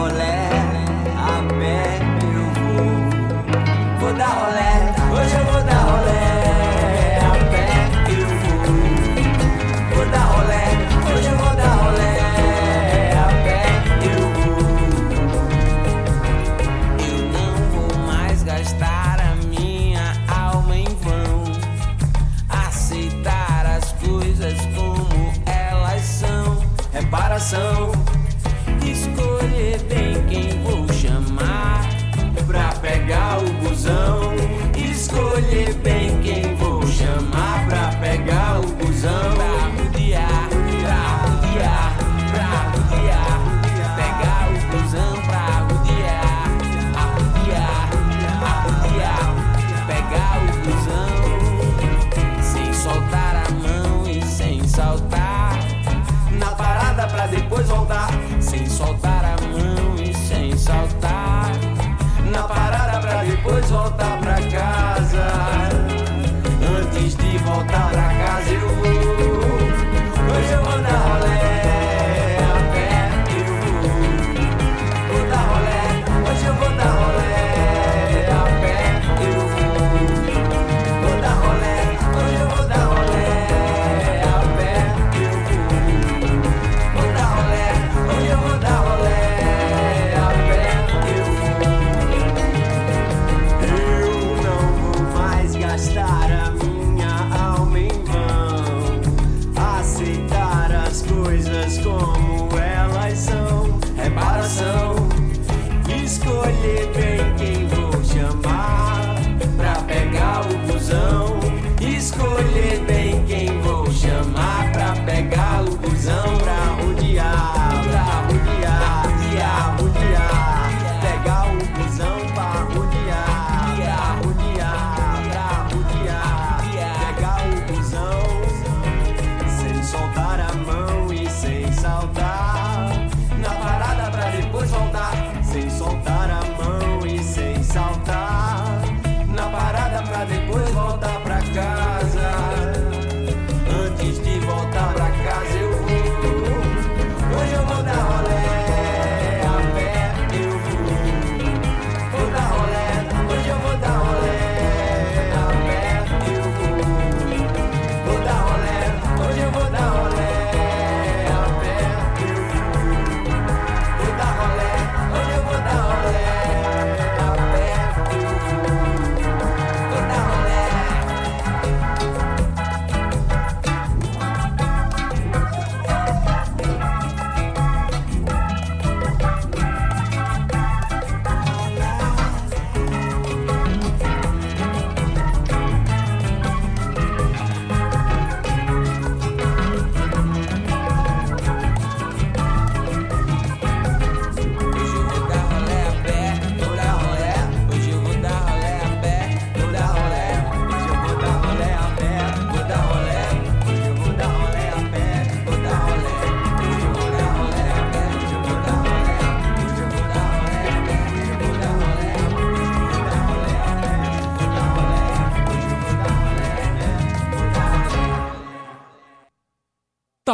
[SPEAKER 9] rolé, a pé eu vou. Vou dar rolé, hoje eu vou dar rolé, a pé eu vou. Vou dar rolé, hoje eu vou dar rolé, a pé eu vou. Eu não vou mais gastar a minha alma em vão, aceitar as coisas como elas são. Reparação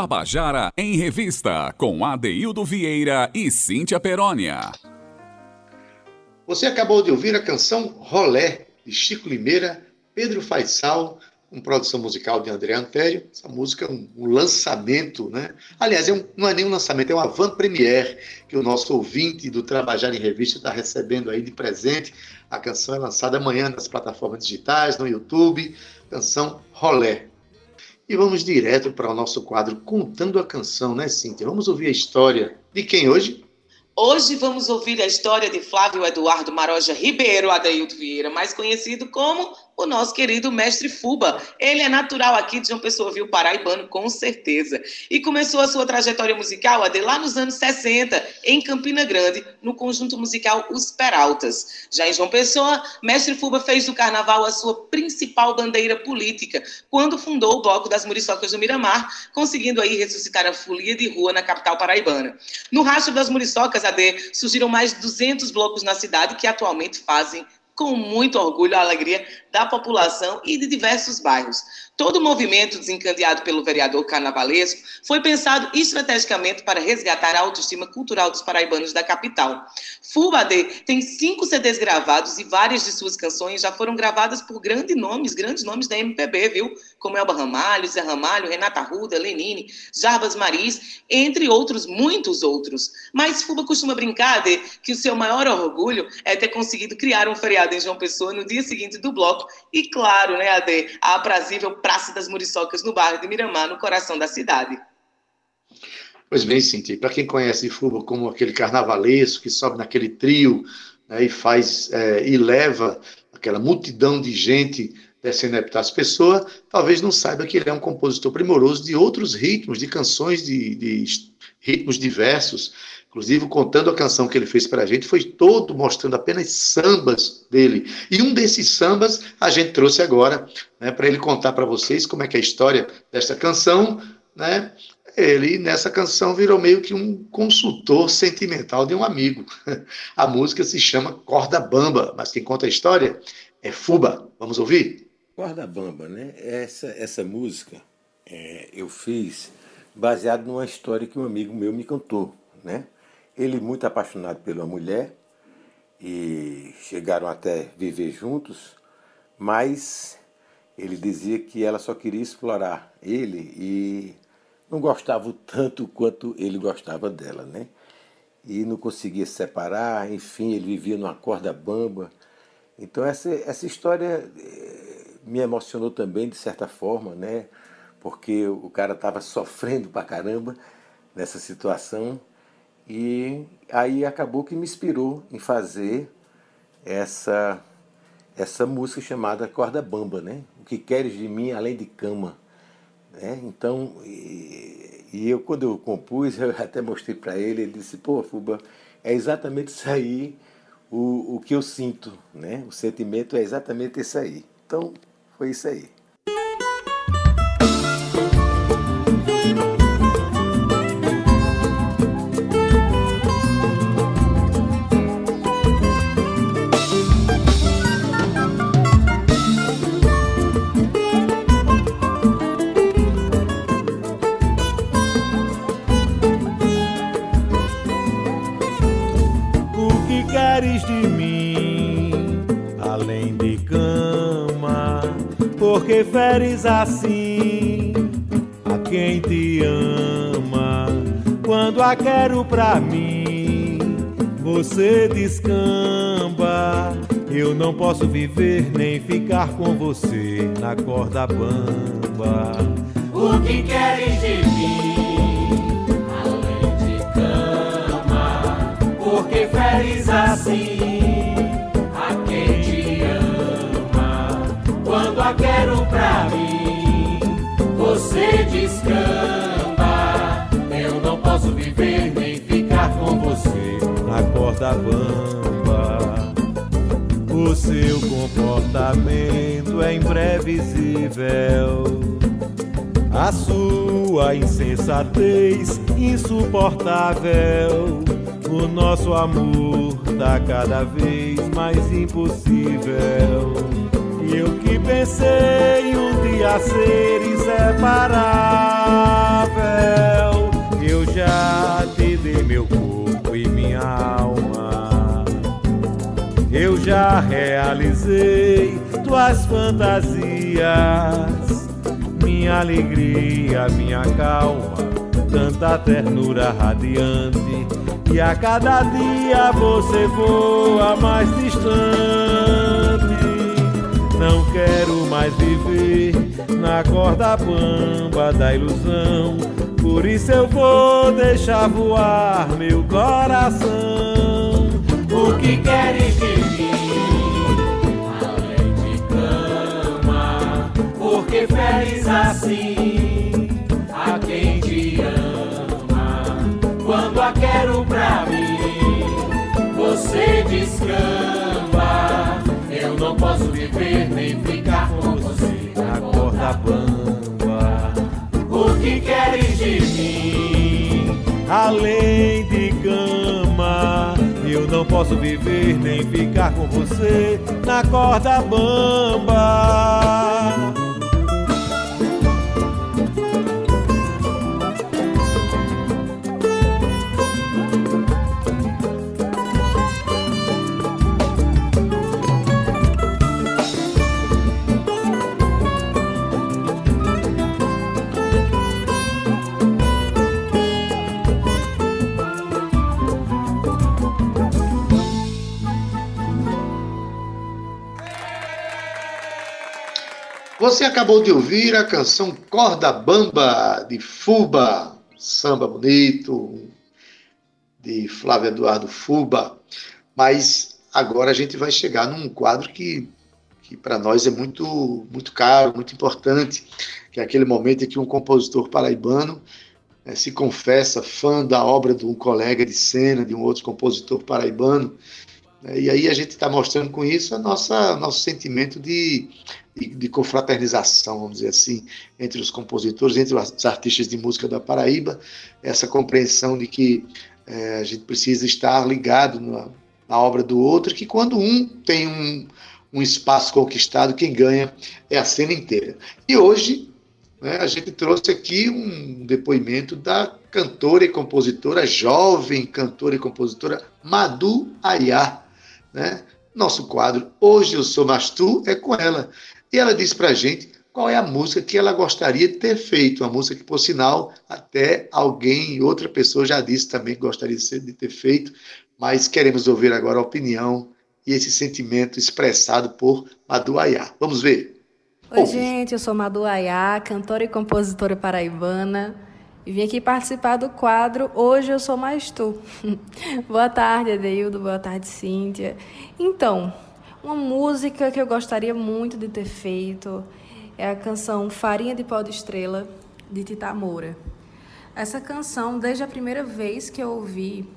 [SPEAKER 1] Tabajara em Revista, com Adeildo Vieira e Cíntia Perónia.
[SPEAKER 2] Você acabou de ouvir a canção Rolé, de Chico Limeira, Pedro Faisal, com produção musical de André Antério. Essa música é um, lançamento, né? Aliás, é um, não é nem um lançamento, é uma van premiere que o nosso ouvinte do Trabalhar em Revista está recebendo aí de presente. A canção é lançada amanhã nas plataformas digitais, no YouTube. Canção Rolé. E vamos direto para o nosso quadro Contando a Canção, né, Cíntia? Vamos ouvir a história de quem hoje?
[SPEAKER 3] Hoje vamos ouvir a história de Flávio Eduardo Maroja Ribeiro Adeildo Vieira, mais conhecido como o nosso querido mestre Fuba. Ele é natural aqui de João Pessoa, viu, paraibano, com certeza. E começou a sua trajetória musical, Ade, lá nos anos 60, em Campina Grande, no conjunto musical Os Peraltas. Já em João Pessoa, mestre Fuba fez do carnaval a sua principal bandeira política, quando fundou o Bloco das Muriçocas do Miramar, conseguindo aí ressuscitar a folia de rua na capital paraibana. No rastro das Muriçocas, Ade, surgiram mais de 200 blocos na cidade que atualmente fazem com muito orgulho a alegria da população e de diversos bairros. Todo o movimento desencadeado pelo vereador carnavalesco foi pensado estrategicamente para resgatar a autoestima cultural dos paraibanos da capital. Fubade tem cinco CDs gravados e várias de suas canções já foram gravadas por grandes nomes, grandes nomes da MPB, viu? Como Elba Ramalho, Zé Ramalho, Renata Ruda, Lenine, Jarbas Maris, entre outros, muitos outros. Mas Fuba costuma brincar de que o seu maior orgulho é ter conseguido criar um feriado em João Pessoa no dia seguinte do bloco e, claro, né, Ade, a aprazível Praça das Muriçocas, no bairro de Miramar, no coração da cidade.
[SPEAKER 2] Pois bem, Cintia, para quem conhece Fuba como aquele carnavalesco que sobe naquele trio né, e faz é, e leva aquela multidão de gente descendo as pessoas, talvez não saiba que ele é um compositor primoroso de outros ritmos, de canções de, de ritmos diversos. Inclusive, contando a canção que ele fez para a gente, foi todo mostrando apenas sambas dele. E um desses sambas a gente trouxe agora, né, para ele contar para vocês como é que é a história desta canção, né? Ele, nessa canção, virou meio que um consultor sentimental de um amigo. A música se chama Corda Bamba, mas quem conta a história é Fuba. Vamos ouvir?
[SPEAKER 10] Corda Bamba, né? Essa, essa música é, eu fiz baseado numa história que um amigo meu me contou, né? Ele muito apaixonado pela mulher e chegaram até viver juntos, mas ele dizia que ela só queria explorar ele e não gostava tanto quanto ele gostava dela, né? E não conseguia se separar, enfim, ele vivia numa corda bamba. Então essa, essa história eh, me emocionou também de certa forma, né? Porque o cara estava sofrendo pra caramba nessa situação e aí acabou que me inspirou em fazer essa essa música chamada Corda Bamba, né? O que queres de mim além de cama, né? Então, e, e eu quando eu compus, eu até mostrei para ele, ele disse: "Pô, Fuba, é exatamente isso aí o, o que eu sinto, né? O sentimento é exatamente isso aí". Então, foi isso aí.
[SPEAKER 11] Preferes assim a quem te ama. Quando a quero pra mim, você descamba. Eu não posso viver nem ficar com você na corda bamba.
[SPEAKER 5] O que queres de mim? Além de cama, porque feres assim
[SPEAKER 11] bamba. O seu comportamento é imprevisível. A sua insensatez insuportável. O nosso amor tá cada vez mais impossível. E eu que pensei um dia ser inseparável. Realizei tuas fantasias, minha alegria, minha calma, tanta ternura radiante. E a cada dia você voa mais distante. Não quero mais viver na corda bamba da ilusão. Por isso eu vou deixar voar meu coração. O que queres de porque feliz assim a quem te ama. Quando a quero pra mim, você descamba. Eu não posso viver nem ficar com você na corda bamba. O que queres de mim? Além de cama, eu não posso viver nem ficar com você na corda bamba.
[SPEAKER 2] Você acabou de ouvir a canção Corda Bamba, de Fuba, samba bonito, de Flávio Eduardo Fuba. Mas agora a gente vai chegar num quadro que, que para nós é muito, muito caro, muito importante, que é aquele momento em que um compositor paraibano né, se confessa fã da obra de um colega de cena, de um outro compositor paraibano, e aí a gente está mostrando com isso a nossa nosso sentimento de, de, de, confraternização, vamos dizer assim, entre os compositores, entre os artistas de música da Paraíba, essa compreensão de que é, a gente precisa estar ligado na, na, obra do outro, que quando um tem um, um espaço conquistado, quem ganha é a cena inteira. E hoje né, a gente trouxe aqui um depoimento da cantora e compositora, jovem cantora e compositora Madu Ayá, né? Nosso quadro Hoje Eu Sou Mais Tu é com ela. E ela disse para a gente qual é a música que ela gostaria de ter feito. Uma música que, por sinal, até alguém, outra pessoa já disse também que gostaria de ter feito. Mas queremos ouvir agora a opinião e esse sentimento expressado por Madu Ayá. Vamos ver.
[SPEAKER 12] Oi, Ouve. gente, eu sou Madu Ayá, cantora e compositora paraibana. E vim aqui participar do quadro Hoje Eu Sou Mais Tu. boa tarde, Adeildo. Boa tarde, Cíntia. Então, uma música que eu gostaria muito de ter feito é a canção Farinha de Pó de Estrela, de Tita Moura. Essa canção, desde a primeira vez que eu ouvi,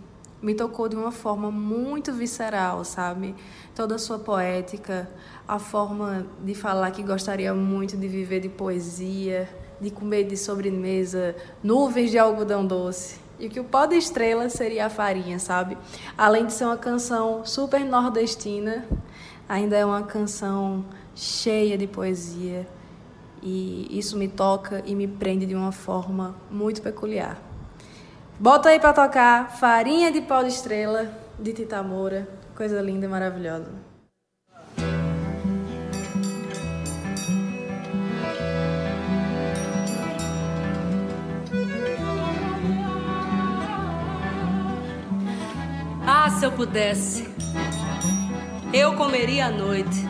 [SPEAKER 12] me tocou de uma forma muito visceral, sabe? Toda a sua poética, a forma de falar que gostaria muito de viver de poesia, de comer de sobremesa nuvens de algodão doce. E que o pó de estrela seria a farinha, sabe? Além de ser uma canção super nordestina, ainda é uma canção cheia de poesia. E isso me toca e me prende de uma forma muito peculiar. Bota aí para tocar Farinha de Pó de Estrela, de Tita Moura. Coisa linda e maravilhosa.
[SPEAKER 13] Ah, se eu pudesse, eu comeria à noite.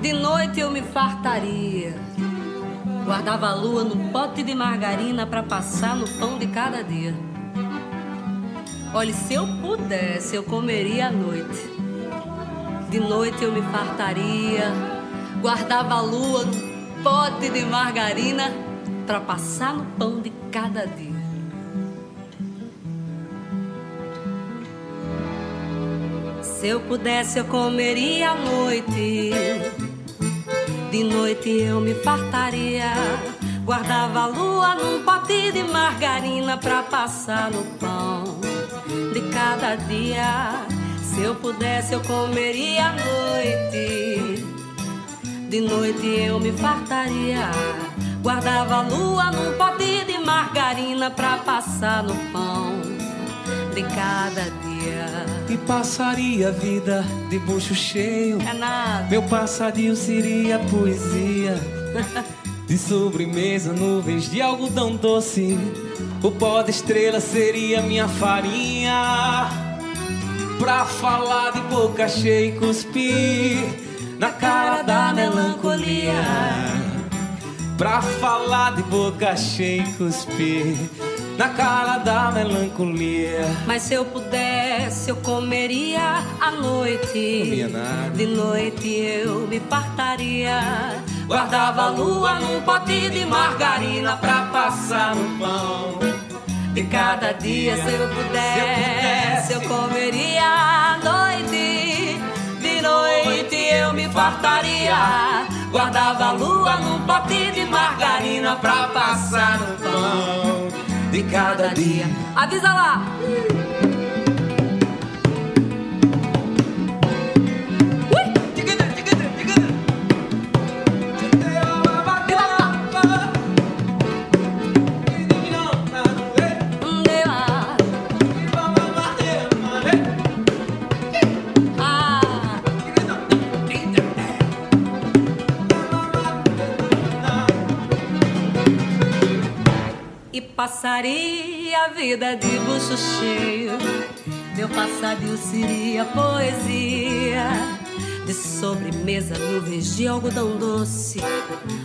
[SPEAKER 13] De noite eu me fartaria. Guardava a lua no pote de margarina para passar no pão de cada dia. Olhe, se eu pudesse, eu comeria à noite. De noite eu me fartaria. Guardava a lua no pote de margarina para passar no pão de cada dia. Se eu pudesse, eu comeria à noite. De noite eu me fartaria. Guardava a lua num pote de margarina pra passar no pão de cada dia. Se eu pudesse, eu comeria à noite. De noite eu me fartaria. Guardava a lua num pote de margarina pra passar no pão de cada dia.
[SPEAKER 9] E passaria a vida de bucho cheio.
[SPEAKER 13] É nada.
[SPEAKER 9] Meu passarinho seria poesia. De sobremesa, nuvens de algodão doce. O pó de estrela seria minha farinha. Pra falar de boca cheia e cuspir na cara da melancolia. Pra falar de boca cheia e cuspir na cara da melancolia.
[SPEAKER 13] Mas se eu pudesse, eu comeria à noite.
[SPEAKER 9] Comia nada.
[SPEAKER 13] De noite eu me fartaria. Guardava a lua num pote de margarina pra passar no pão. De cada dia, se eu pudesse, eu comeria à noite. De noite eu me fartaria. Guardava a lua num pote de margarina pra passar no pão.
[SPEAKER 9] De cada dia.
[SPEAKER 13] Avisa lá! Passaria a vida de bucho cheio. Meu passadio seria poesia. De sobremesa, nuvens de algodão doce.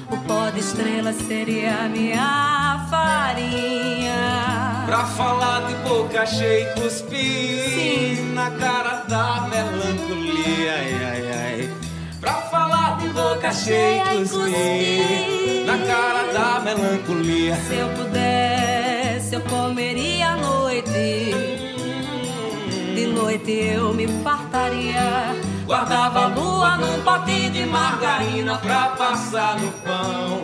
[SPEAKER 13] O pó de estrela seria minha farinha.
[SPEAKER 9] Pra falar de boca cheia e cuspir na cara da melancolia. Ai, ai, ai. Boca cheia e cuspir na cara da melancolia.
[SPEAKER 13] Se eu pudesse, eu comeria à noite. De noite eu me fartaria.
[SPEAKER 9] Guardava a lua num pote de margarina pra passar no pão.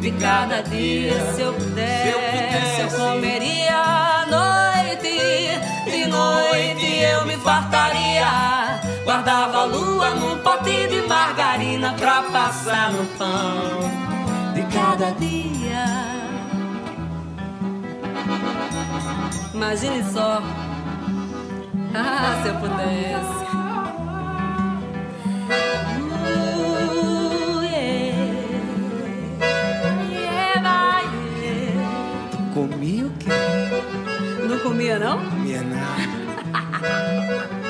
[SPEAKER 13] De cada dia, se eu pudesse, eu comeria à noite. De noite eu me fartaria. Guardava a lua num pote de margarina pra passar no pão. De cada dia. Imagine só. Ah, se eu pudesse. Uh, yeah. Yeah, yeah.
[SPEAKER 9] Comia o quê?
[SPEAKER 13] Não comia, não?
[SPEAKER 9] Comia nada.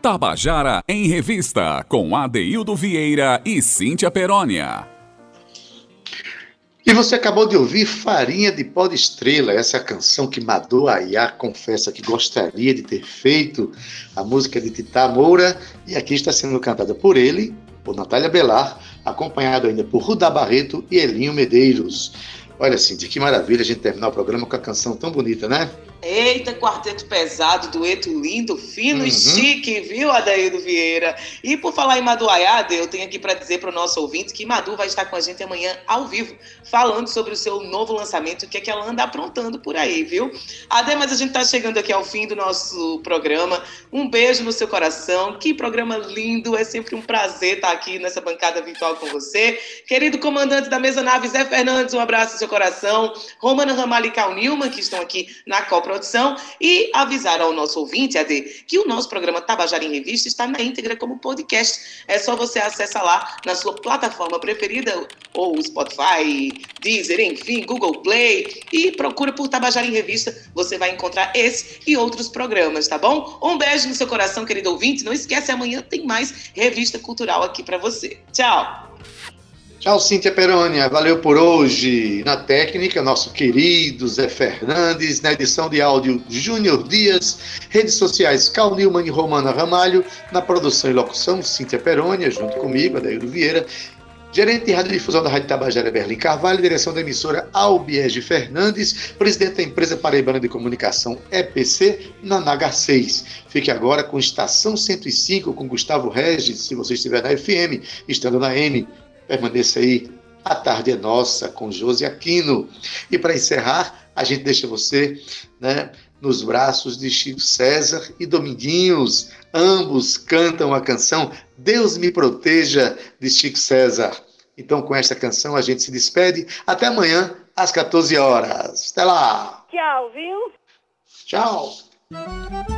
[SPEAKER 1] Tabajara em Revista, com Adeildo Vieira e Cíntia Perónia.
[SPEAKER 2] E você acabou de ouvir Farinha de Pó de Estrela, essa canção que Madu Ayá confessa que gostaria de ter feito, a música de Tita Moura, e aqui está sendo cantada por ele, por Natália Belar, acompanhado ainda por Rudá Barreto e Elinho Medeiros. Olha, Cintia, que maravilha a gente terminar o programa com a canção tão bonita, né?
[SPEAKER 3] Eita, quarteto pesado, dueto lindo, fino e
[SPEAKER 2] Uhum.
[SPEAKER 3] chique, viu, Adaildo Vieira? E por falar em Madu Ayada, eu tenho aqui para dizer para o nosso ouvinte que Madu vai estar com a gente amanhã ao vivo, falando sobre o seu novo lançamento, o que é que ela anda aprontando por aí, viu? Ade, mas a gente está chegando aqui ao fim do nosso programa. Um beijo no seu coração, que programa lindo, é sempre um prazer estar aqui nessa bancada virtual com você. Querido comandante da mesa nave, Zé Fernandes, um abraço no seu coração. Romana Ramalho e Cal Nilman, que estão aqui na coprodução. E avisar ao nosso ouvinte, Ade, que o nosso programa Tabajara em Revista está na íntegra como podcast. É só você acessar lá na sua plataforma preferida, ou Spotify, Deezer, enfim, Google Play, e procura por Tabajara em Revista. Você vai encontrar esse e outros programas, tá bom? Um beijo no seu coração, querido ouvinte. Não esquece, amanhã tem mais revista cultural aqui para você. Tchau!
[SPEAKER 2] Tchau, Cíntia Perônia. Valeu por hoje. Na técnica, nosso querido Zé Fernandes. Na edição de áudio, Júnior Dias. Redes sociais, Cal Nilman e Romana Ramalho. Na produção e locução, Cíntia Perônia, junto comigo, Adaildo Vieira. Gerente de radiodifusão da Rádio Tabajara, Berlim Carvalho. Direção da emissora, Albiege Fernandes. Presidente da empresa Paraibana de Comunicação, EPC, na Naga 6. Fique agora com Estação 105, com Gustavo Regis, se você estiver na FM, estando na M permaneça aí. A tarde é nossa com Josi Aquino. E para encerrar, a gente deixa você né, nos braços de Chico César e Dominguinhos. Ambos cantam a canção Deus me proteja de Chico César. Então, com esta canção, a gente se despede. Até amanhã, às 14 horas. Até lá.
[SPEAKER 14] Tchau, viu?
[SPEAKER 2] Tchau.